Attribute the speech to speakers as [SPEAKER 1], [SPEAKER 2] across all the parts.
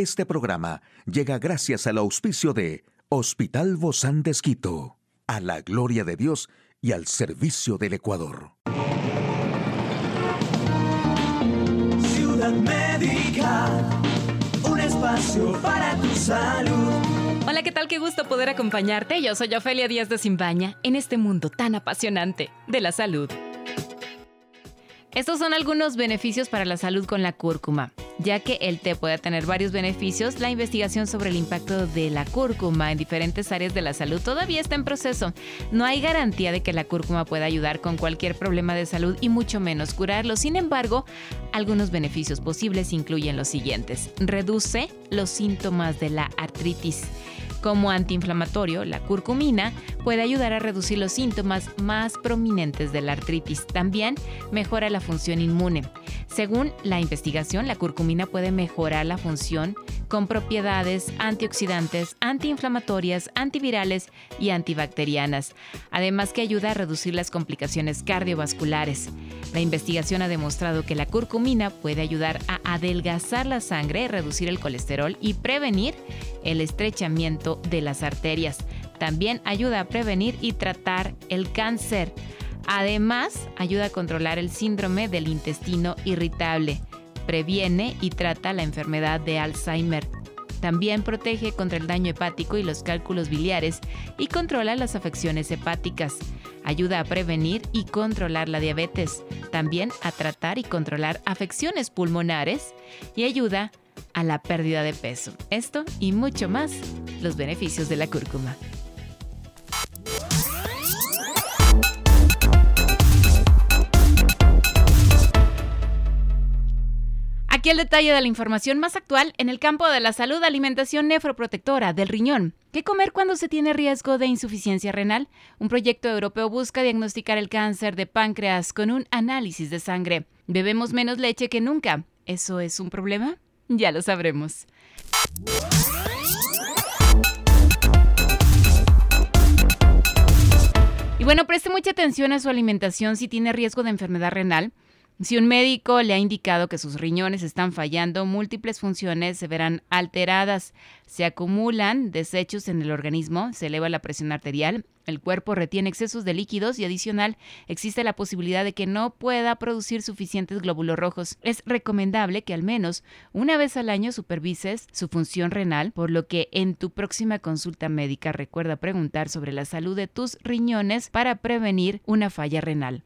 [SPEAKER 1] Este programa llega gracias al auspicio de Hospital Bozán de Esquito, a la gloria de Dios y al servicio del Ecuador.
[SPEAKER 2] Ciudad Médica, un espacio para tu salud.
[SPEAKER 3] Hola, ¿qué tal? Qué gusto poder acompañarte. Yo soy Ofelia Díaz de Simbaña en este mundo tan apasionante de la salud. Estos son algunos beneficios para la salud con la cúrcuma. Ya que el té puede tener varios beneficios, la investigación sobre el impacto de la cúrcuma en diferentes áreas de la salud todavía está en proceso. No hay garantía de que la cúrcuma pueda ayudar con cualquier problema de salud y mucho menos curarlo. Sin embargo, algunos beneficios posibles incluyen los siguientes. Reduce los síntomas de la artritis. Como antiinflamatorio, la curcumina puede ayudar a reducir los síntomas más prominentes de la artritis. También mejora la función inmune. Según la investigación, la curcumina puede mejorar la función con propiedades antioxidantes, antiinflamatorias, antivirales y antibacterianas, además que ayuda a reducir las complicaciones cardiovasculares. La investigación ha demostrado que la curcumina puede ayudar a adelgazar la sangre, reducir el colesterol y prevenir el estrechamiento de las arterias. También ayuda a prevenir y tratar el cáncer. Además, ayuda a controlar el síndrome del intestino irritable. Previene y trata la enfermedad de Alzheimer. También protege contra el daño hepático y los cálculos biliares y controla las afecciones hepáticas. Ayuda a prevenir y controlar la diabetes. También a tratar y controlar afecciones pulmonares y ayuda a la pérdida de peso. Esto y mucho más, los beneficios de la cúrcuma. Aquí el detalle de la información más actual en el campo de la salud, alimentación nefroprotectora del riñón. ¿Qué comer cuando se tiene riesgo de insuficiencia renal? Un proyecto europeo busca diagnosticar el cáncer de páncreas con un análisis de sangre. Bebemos menos leche que nunca. ¿Eso es un problema? Ya lo sabremos. Y bueno, preste mucha atención a su alimentación si tiene riesgo de enfermedad renal. Si un médico le ha indicado que sus riñones están fallando, múltiples funciones se verán alteradas, se acumulan desechos en el organismo, se eleva la presión arterial, el cuerpo retiene excesos de líquidos y adicional existe la posibilidad de que no pueda producir suficientes glóbulos rojos. Es recomendable que al menos una vez al año supervises su función renal, por lo que en tu próxima consulta médica recuerda preguntar sobre la salud de tus riñones para prevenir una falla renal.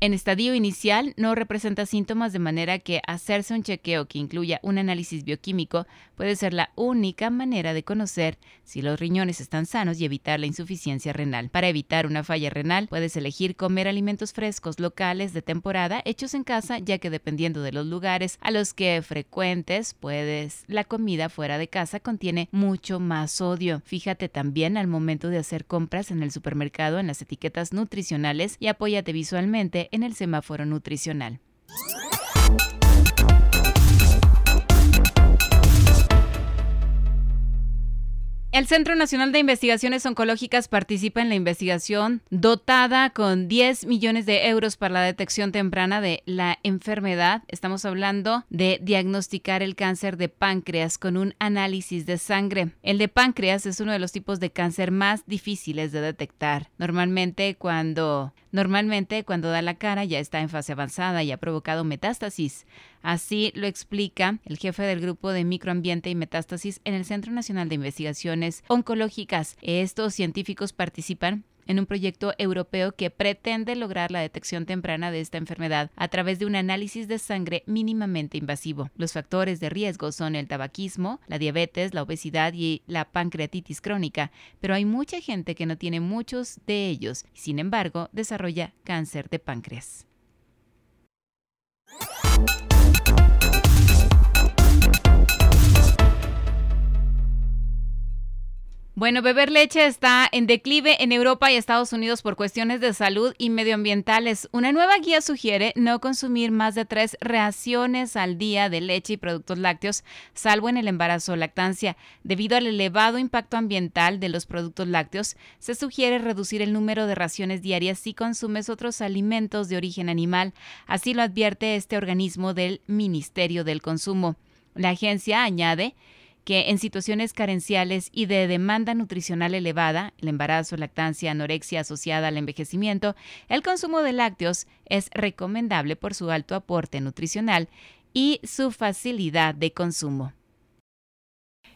[SPEAKER 3] En estadio inicial no representa síntomas de manera que hacerse un chequeo que incluya un análisis bioquímico puede ser la única manera de conocer si los riñones están sanos y evitar la insuficiencia renal. Para evitar una falla renal puedes elegir comer alimentos frescos locales de temporada hechos en casa ya que dependiendo de los lugares a los que frecuentes puedes la comida fuera de casa contiene mucho más sodio. Fíjate también al momento de hacer compras en el supermercado en las etiquetas nutricionales y apóyate visualmente en el semáforo nutricional. El Centro Nacional de Investigaciones Oncológicas participa en la investigación dotada con 10 millones de euros para la detección temprana de la enfermedad. Estamos hablando de diagnosticar el cáncer de páncreas con un análisis de sangre. El de páncreas es uno de los tipos de cáncer más difíciles de detectar. Normalmente cuando Normalmente, cuando da la cara ya está en fase avanzada y ha provocado metástasis. Así lo explica el jefe del grupo de microambiente y metástasis en el Centro Nacional de Investigaciones Oncológicas. Estos científicos participan en un proyecto europeo que pretende lograr la detección temprana de esta enfermedad a través de un análisis de sangre mínimamente invasivo. Los factores de riesgo son el tabaquismo, la diabetes, la obesidad y la pancreatitis crónica, pero hay mucha gente que no tiene muchos de ellos y sin embargo desarrolla cáncer de páncreas. Bueno, beber leche está en declive en Europa y Estados Unidos por cuestiones de salud y medioambientales. Una nueva guía sugiere no consumir más de tres raciones al día de leche y productos lácteos, salvo en el embarazo o lactancia. Debido al elevado impacto ambiental de los productos lácteos, se sugiere reducir el número de raciones diarias si consumes otros alimentos de origen animal. Así lo advierte este organismo del Ministerio del Consumo. La agencia añade que en situaciones carenciales y de demanda nutricional elevada, el embarazo, lactancia, anorexia asociada al envejecimiento, el consumo de lácteos es recomendable por su alto aporte nutricional y su facilidad de consumo.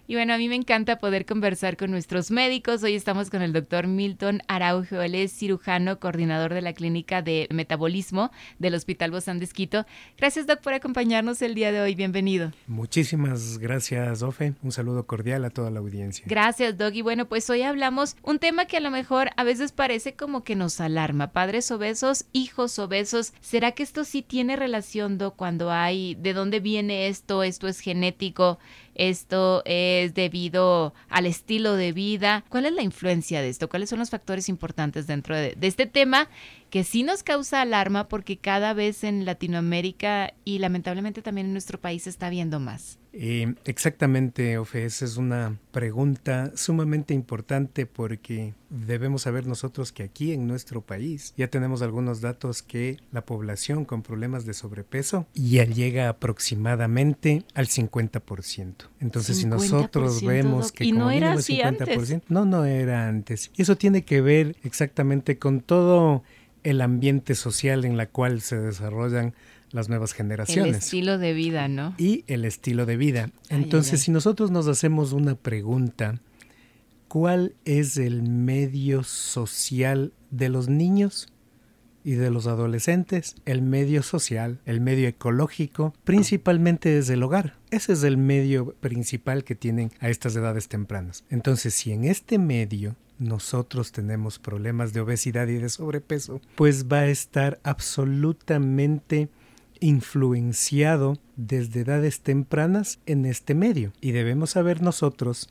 [SPEAKER 3] Y bueno, a mí me encanta poder conversar con nuestros médicos. Hoy estamos con el doctor Milton Araujo. Él es cirujano, coordinador de la clínica de metabolismo del Hospital Bozán de Esquito. Gracias, doc, por acompañarnos el día de hoy. Bienvenido.
[SPEAKER 4] Muchísimas gracias, Ofe. Un saludo cordial a toda la audiencia.
[SPEAKER 3] Gracias, doc. Y bueno, pues hoy hablamos un tema que a lo mejor a veces parece como que nos alarma. Padres obesos, hijos obesos. ¿Será que esto sí tiene relación, doc, cuando hay de dónde viene esto? ¿Esto es genético? Esto es debido al estilo de vida. ¿Cuál es la influencia de esto? ¿Cuáles son los factores importantes dentro de, este tema que sí nos causa alarma porque cada vez en Latinoamérica y lamentablemente también en nuestro país se está viendo más?
[SPEAKER 4] Eh, exactamente, Ofe, esa es una pregunta sumamente importante porque debemos saber nosotros que aquí en nuestro país ya tenemos algunos datos que la población con problemas de sobrepeso ya llega aproximadamente al 50%. Entonces, si nosotros vemos que
[SPEAKER 3] ¿Y
[SPEAKER 4] como
[SPEAKER 3] no era así
[SPEAKER 4] 50%,
[SPEAKER 3] antes?
[SPEAKER 4] no, no era antes. Y eso tiene que ver exactamente con todo el ambiente social en la cual se desarrollan las nuevas
[SPEAKER 3] El
[SPEAKER 4] generaciones
[SPEAKER 3] estilo de vida, ¿no?
[SPEAKER 4] y el estilo de vida.
[SPEAKER 3] Ay,
[SPEAKER 4] Entonces,
[SPEAKER 3] ay, ay.
[SPEAKER 4] si nosotros nos hacemos una pregunta, ¿cuál es el medio social de los niños y de los adolescentes? El medio social, el medio ecológico, principalmente desde el hogar. Ese es el medio principal que tienen a estas edades tempranas. Entonces, si en este medio nosotros tenemos problemas de obesidad y de sobrepeso, pues va a estar absolutamente influenciado desde edades tempranas en este medio. Y debemos saber nosotros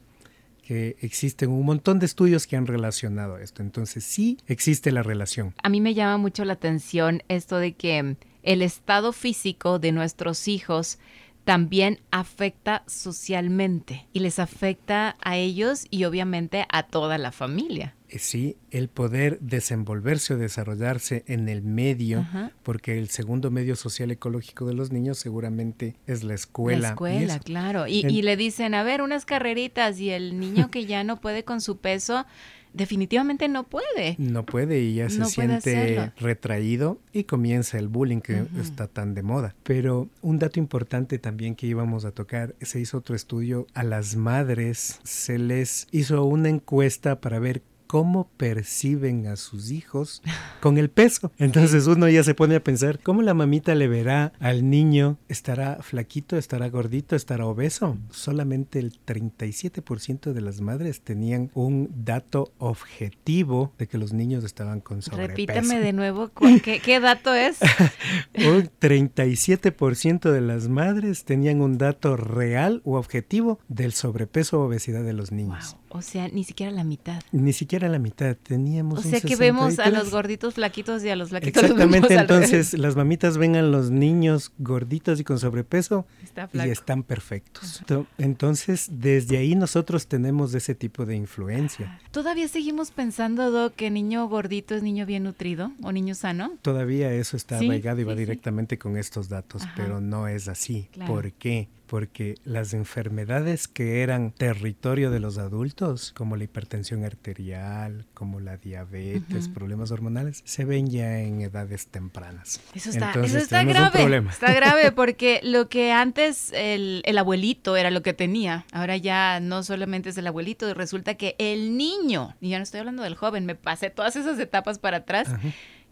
[SPEAKER 4] que existen un montón de estudios que han relacionado esto. Entonces sí existe la relación.
[SPEAKER 3] A mí me llama mucho la atención esto de que el estado físico de nuestros hijos también afecta socialmente y les afecta a ellos y obviamente a toda la familia.
[SPEAKER 4] Eh, Sí, el poder desenvolverse o desarrollarse en el medio,
[SPEAKER 3] Ajá.
[SPEAKER 4] porque el segundo medio social ecológico de los niños seguramente es la escuela.
[SPEAKER 3] La
[SPEAKER 4] y
[SPEAKER 3] escuela,
[SPEAKER 4] eso.
[SPEAKER 3] claro. Y,
[SPEAKER 4] En-
[SPEAKER 3] y le dicen, a ver, unas carreritas y el niño que ya no puede con su peso, definitivamente no puede.
[SPEAKER 4] No puede y ya se
[SPEAKER 3] No
[SPEAKER 4] siente retraído y comienza el bullying que está tan de moda. Pero un dato importante también que íbamos a tocar, se hizo otro estudio a las madres, se les hizo una encuesta para ver cómo perciben a sus hijos con el peso. Entonces uno ya se pone a pensar, ¿cómo la mamita le verá al niño? ¿Estará flaquito? ¿Estará gordito? ¿Estará obeso? Solamente el 37% de las madres tenían un dato objetivo de que los niños estaban con sobrepeso.
[SPEAKER 3] Repítame de nuevo, ¿qué, qué dato es?
[SPEAKER 4] Un 37% de las madres tenían un dato real o objetivo del sobrepeso o obesidad de los niños.
[SPEAKER 3] Wow. O sea, ni siquiera la mitad.
[SPEAKER 4] Ni siquiera la mitad, teníamos
[SPEAKER 3] O
[SPEAKER 4] un
[SPEAKER 3] sea que vemos a
[SPEAKER 4] 63.
[SPEAKER 3] los gorditos flaquitos y a los flaquitos
[SPEAKER 4] Exactamente, entonces las mamitas ven a los niños gorditos y con sobrepeso
[SPEAKER 3] Está
[SPEAKER 4] y están perfectos. To- Entonces, desde ahí nosotros tenemos ese tipo de influencia.
[SPEAKER 3] ¿Todavía seguimos pensando, Doc, que niño gordito es niño bien nutrido o niño sano?
[SPEAKER 4] Todavía eso está
[SPEAKER 3] Sí,
[SPEAKER 4] arraigado y va
[SPEAKER 3] sí.
[SPEAKER 4] directamente con estos datos,
[SPEAKER 3] Ajá.
[SPEAKER 4] pero no es así.
[SPEAKER 3] Claro.
[SPEAKER 4] ¿Por qué? Porque las enfermedades que eran territorio de los adultos, como la hipertensión arterial, como la diabetes, problemas hormonales, se ven ya en edades tempranas.
[SPEAKER 3] Eso está,
[SPEAKER 4] Entonces,
[SPEAKER 3] eso está grave. Está grave porque lo que antes el, el abuelito era lo que tenía, ahora ya no solamente es el abuelito, resulta que el niño, y ya no estoy hablando del joven, me pasé todas esas etapas para atrás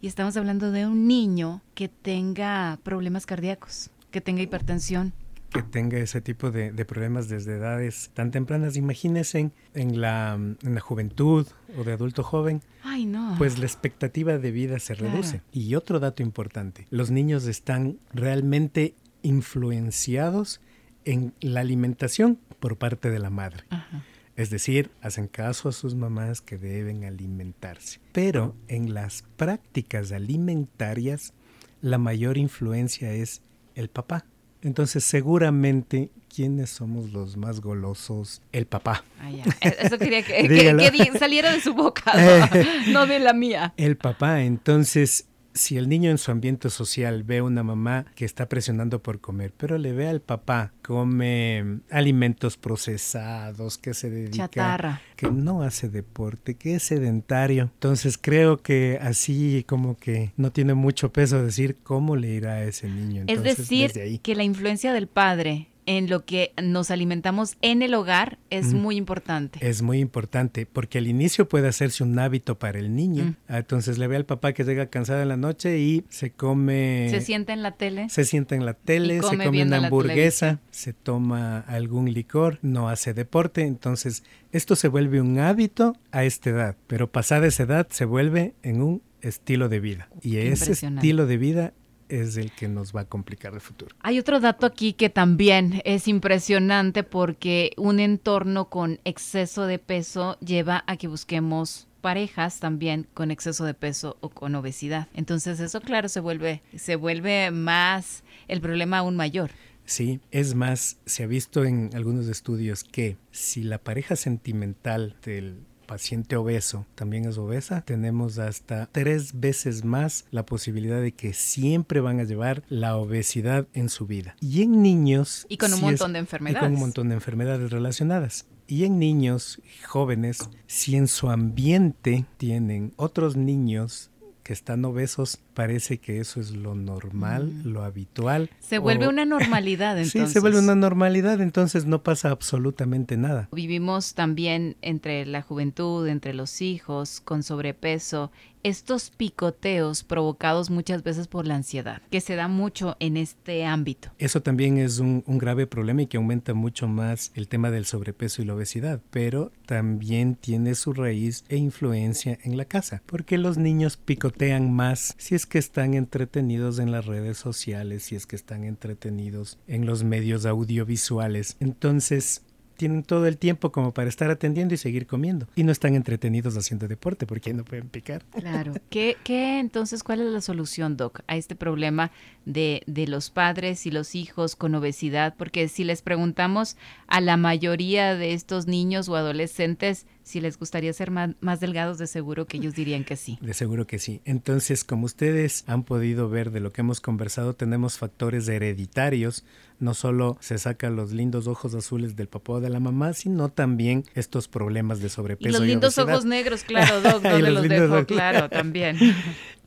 [SPEAKER 3] y estamos hablando de un niño que tenga problemas cardíacos, que tenga hipertensión.
[SPEAKER 4] Que tenga ese tipo de, de problemas desde edades tan tempranas. Imagínense en, en la, en la juventud o de adulto joven,
[SPEAKER 3] Ay, no.
[SPEAKER 4] pues la expectativa de vida se
[SPEAKER 3] Claro.
[SPEAKER 4] reduce. Y otro dato importante, los niños están realmente influenciados en la alimentación por parte de la madre.
[SPEAKER 3] Ajá.
[SPEAKER 4] Es decir, hacen caso a sus mamás que deben alimentarse. Pero en las prácticas alimentarias, la mayor influencia es el papá. Entonces, seguramente, ¿quiénes somos los más golosos? El papá.
[SPEAKER 3] Ah, ya. Eso quería que, que- que di- saliera de su boca, no, no de la mía.
[SPEAKER 4] El papá. Entonces, si el niño en su ambiente social ve a una mamá que está presionando por comer, pero le ve al papá come alimentos procesados, que se dedica
[SPEAKER 3] Chatarra.
[SPEAKER 4] que no hace deporte, que es sedentario. Entonces creo que así como que no tiene mucho peso decir cómo le irá a ese niño.
[SPEAKER 3] Es decir,
[SPEAKER 4] ahí.
[SPEAKER 3] que la influencia del padre en lo que nos alimentamos en el hogar es muy importante.
[SPEAKER 4] Es muy importante porque al inicio puede hacerse un hábito para el niño.
[SPEAKER 3] Mm.
[SPEAKER 4] Ah, Entonces le ve al papá que llega cansado en la noche y se come...
[SPEAKER 3] Se sienta en la tele.
[SPEAKER 4] Se sienta en la tele, se
[SPEAKER 3] come
[SPEAKER 4] una hamburguesa, se toma algún licor, no hace deporte, entonces esto se vuelve un hábito a esta edad, pero pasada esa edad se vuelve en un estilo de vida. Y ese estilo de vida es el que nos va a complicar el futuro.
[SPEAKER 3] Hay otro dato aquí que también es impresionante porque un entorno con exceso de peso lleva a que busquemos parejas también con exceso de peso o con obesidad. Entonces eso claro se vuelve se vuelve más el problema aún mayor.
[SPEAKER 4] Sí, es más, se ha visto en algunos estudios que si la pareja sentimental del paciente obeso también es obesa, tenemos hasta tres veces más la posibilidad de que siempre van a llevar la obesidad en su vida. Y en niños...
[SPEAKER 3] Y con un
[SPEAKER 4] sí
[SPEAKER 3] montón de
[SPEAKER 4] Y
[SPEAKER 3] enfermedades.
[SPEAKER 4] con un montón de enfermedades relacionadas. Y en niños jóvenes, si en su ambiente tienen otros niños que están obesos, parece que eso es lo normal, lo habitual.
[SPEAKER 3] Mm. Se vuelve
[SPEAKER 4] o-
[SPEAKER 3] una normalidad entonces.
[SPEAKER 4] Sí, se vuelve una normalidad, entonces no pasa absolutamente nada.
[SPEAKER 3] Vivimos también entre la juventud, entre los hijos, con sobrepeso, estos picoteos provocados muchas veces por la ansiedad, que se da mucho en este ámbito.
[SPEAKER 4] Eso también es un, un grave problema y que aumenta mucho más el tema del sobrepeso y la obesidad, pero también tiene su raíz e influencia en la casa, porque los niños picotean más si es que están entretenidos en las redes sociales, si es que están entretenidos en los medios audiovisuales. Entonces, tienen todo el tiempo como para estar atendiendo y seguir comiendo. Y no están entretenidos haciendo deporte porque no pueden picar.
[SPEAKER 3] Claro. ¿Qué, qué entonces, cuál es la solución, Doc, a este problema de, de los padres y los hijos con obesidad? Porque si les preguntamos a la mayoría de estos niños o adolescentes si les gustaría ser más, más delgados, de seguro que ellos dirían que sí.
[SPEAKER 4] De seguro que sí. Entonces, como ustedes han podido ver de lo que hemos conversado, tenemos factores hereditarios. No solo se sacan los lindos ojos azules del papá o de la mamá, sino también estos problemas de sobrepeso.
[SPEAKER 3] Y los lindos
[SPEAKER 4] obesidad.
[SPEAKER 3] ojos negros, claro, Doc, ¿dónde
[SPEAKER 4] los
[SPEAKER 3] los dejo?
[SPEAKER 4] ojos-
[SPEAKER 3] Claro, también.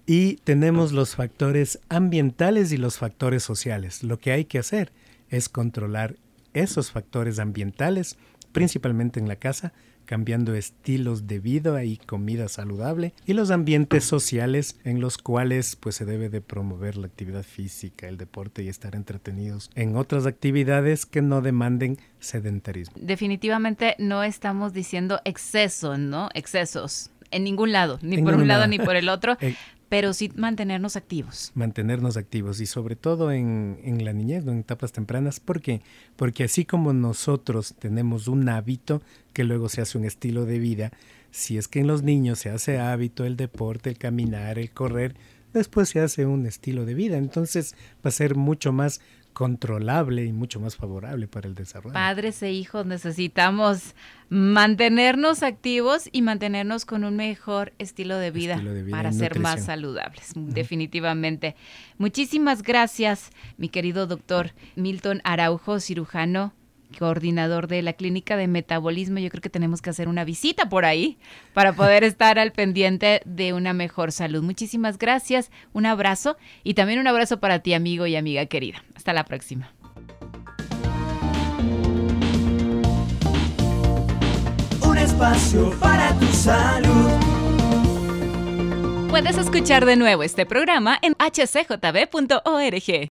[SPEAKER 4] Y tenemos los factores ambientales y los factores sociales. Lo que hay que hacer es controlar esos factores ambientales, principalmente en la casa, cambiando estilos de vida y comida saludable, y los ambientes sociales en los cuales pues se debe de promover la actividad física, el deporte y estar entretenidos en otras actividades que no demanden sedentarismo.
[SPEAKER 3] Definitivamente no estamos diciendo exceso, ¿no? Excesos. En ningún lado, ni
[SPEAKER 4] En
[SPEAKER 3] por un lado ni por el otro, pero sí mantenernos activos.
[SPEAKER 4] mantenernos activos y sobre todo en, en la niñez, en etapas tempranas. ¿Por qué? Porque así como nosotros tenemos un hábito que luego se hace un estilo de vida, si es que en los niños se hace hábito el deporte, el caminar, el correr, después se hace un estilo de vida. Entonces va a ser mucho más controlable y mucho más favorable para el desarrollo.
[SPEAKER 3] Padres e hijos necesitamos mantenernos activos y mantenernos con un mejor estilo de vida,
[SPEAKER 4] Estilo de vida
[SPEAKER 3] para ser más saludables, definitivamente. Muchísimas gracias, mi querido doctor Milton Araujo, cirujano coordinador de la clínica de metabolismo. Yo creo que tenemos que hacer una visita por ahí para poder estar al pendiente de una mejor salud. Muchísimas gracias, un abrazo y también un abrazo para ti, amigo y amiga querida. Hasta la próxima.
[SPEAKER 2] Un espacio para tu salud.
[SPEAKER 3] Puedes escuchar de nuevo este programa en hcjb.org.